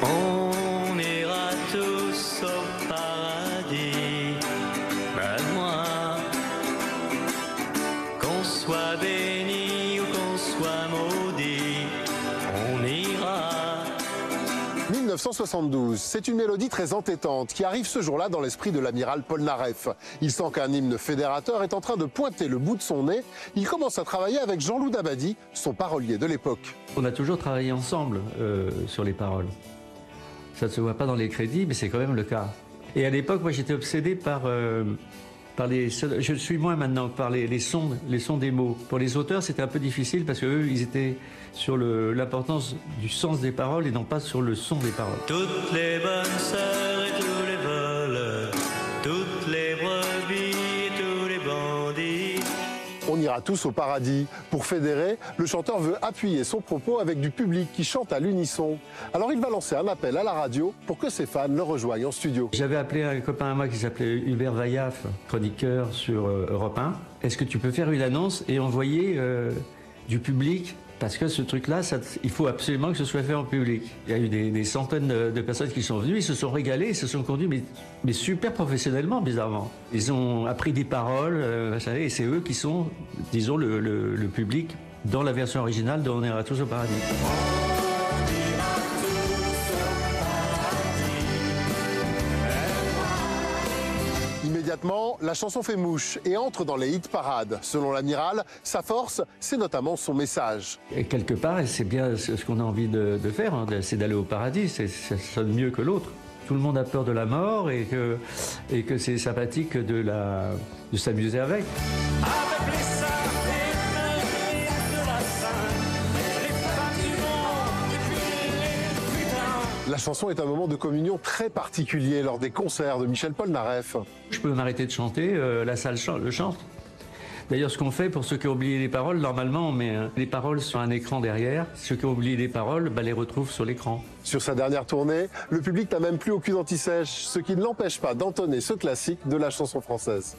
On ira tous au paradis, ben moi. Qu'on soit béni ou qu'on soit maudit, on ira. 1972, c'est une mélodie très entêtante qui arrive ce jour-là dans l'esprit de l'amiral Polnareff. Il sent qu'un hymne fédérateur est en train de pointer le bout de son nez. Il commence à travailler avec Jean-Loup Dabadi, son parolier de l'époque. On a toujours travaillé ensemble euh, sur les paroles. Ça ne se voit pas dans les crédits, mais c'est quand même le cas. Et à l'époque, moi, j'étais obsédé par, euh, par les. Je suis moins maintenant par les, les sons, les sons des mots. Pour les auteurs, c'était un peu difficile parce qu'eux, ils étaient sur l'importance du sens des paroles et non pas sur le son des paroles. Toutes les bonnes On tous au paradis. Pour fédérer, le chanteur veut appuyer son propos avec du public qui chante à l'unisson. Alors il va lancer un appel à la radio pour que ses fans le rejoignent en studio. J'avais appelé un copain à moi qui s'appelait Hubert Vaillaf, chroniqueur sur euh, Europe 1. Est-ce que tu peux faire une annonce et envoyer euh, du public parce que ce truc-là, il faut absolument que ce soit fait en public. Il y a eu des, centaines de, personnes qui sont venues, ils se sont régalés, ils se sont conduits, mais, super professionnellement, bizarrement. Ils ont appris des paroles, euh, machin, et c'est eux qui sont, disons, le, public dans la version originale de On ira tous au paradis. Immédiatement, la chanson fait mouche et entre dans les hit parades. Selon l'amiral, sa force, c'est notamment son message. Et quelque part, c'est bien ce qu'on a envie de, faire, hein, c'est d'aller au paradis, ça sonne mieux que l'autre. Tout le monde a peur de la mort et que, c'est sympathique de, s'amuser. Avec La chanson est un moment de communion très particulier lors des concerts de Michel Polnareff. Je peux m'arrêter de chanter, euh, la salle le chante. D'ailleurs, ce qu'on fait pour ceux qui ont oublié les paroles, normalement, on met euh, les paroles sur un écran derrière. Ceux qui ont oublié les paroles, bah, les retrouvent sur l'écran. Sur sa dernière tournée, le public n'a même plus aucune anti-sèche, ce qui ne l'empêche pas d'entonner ce classique de la chanson française.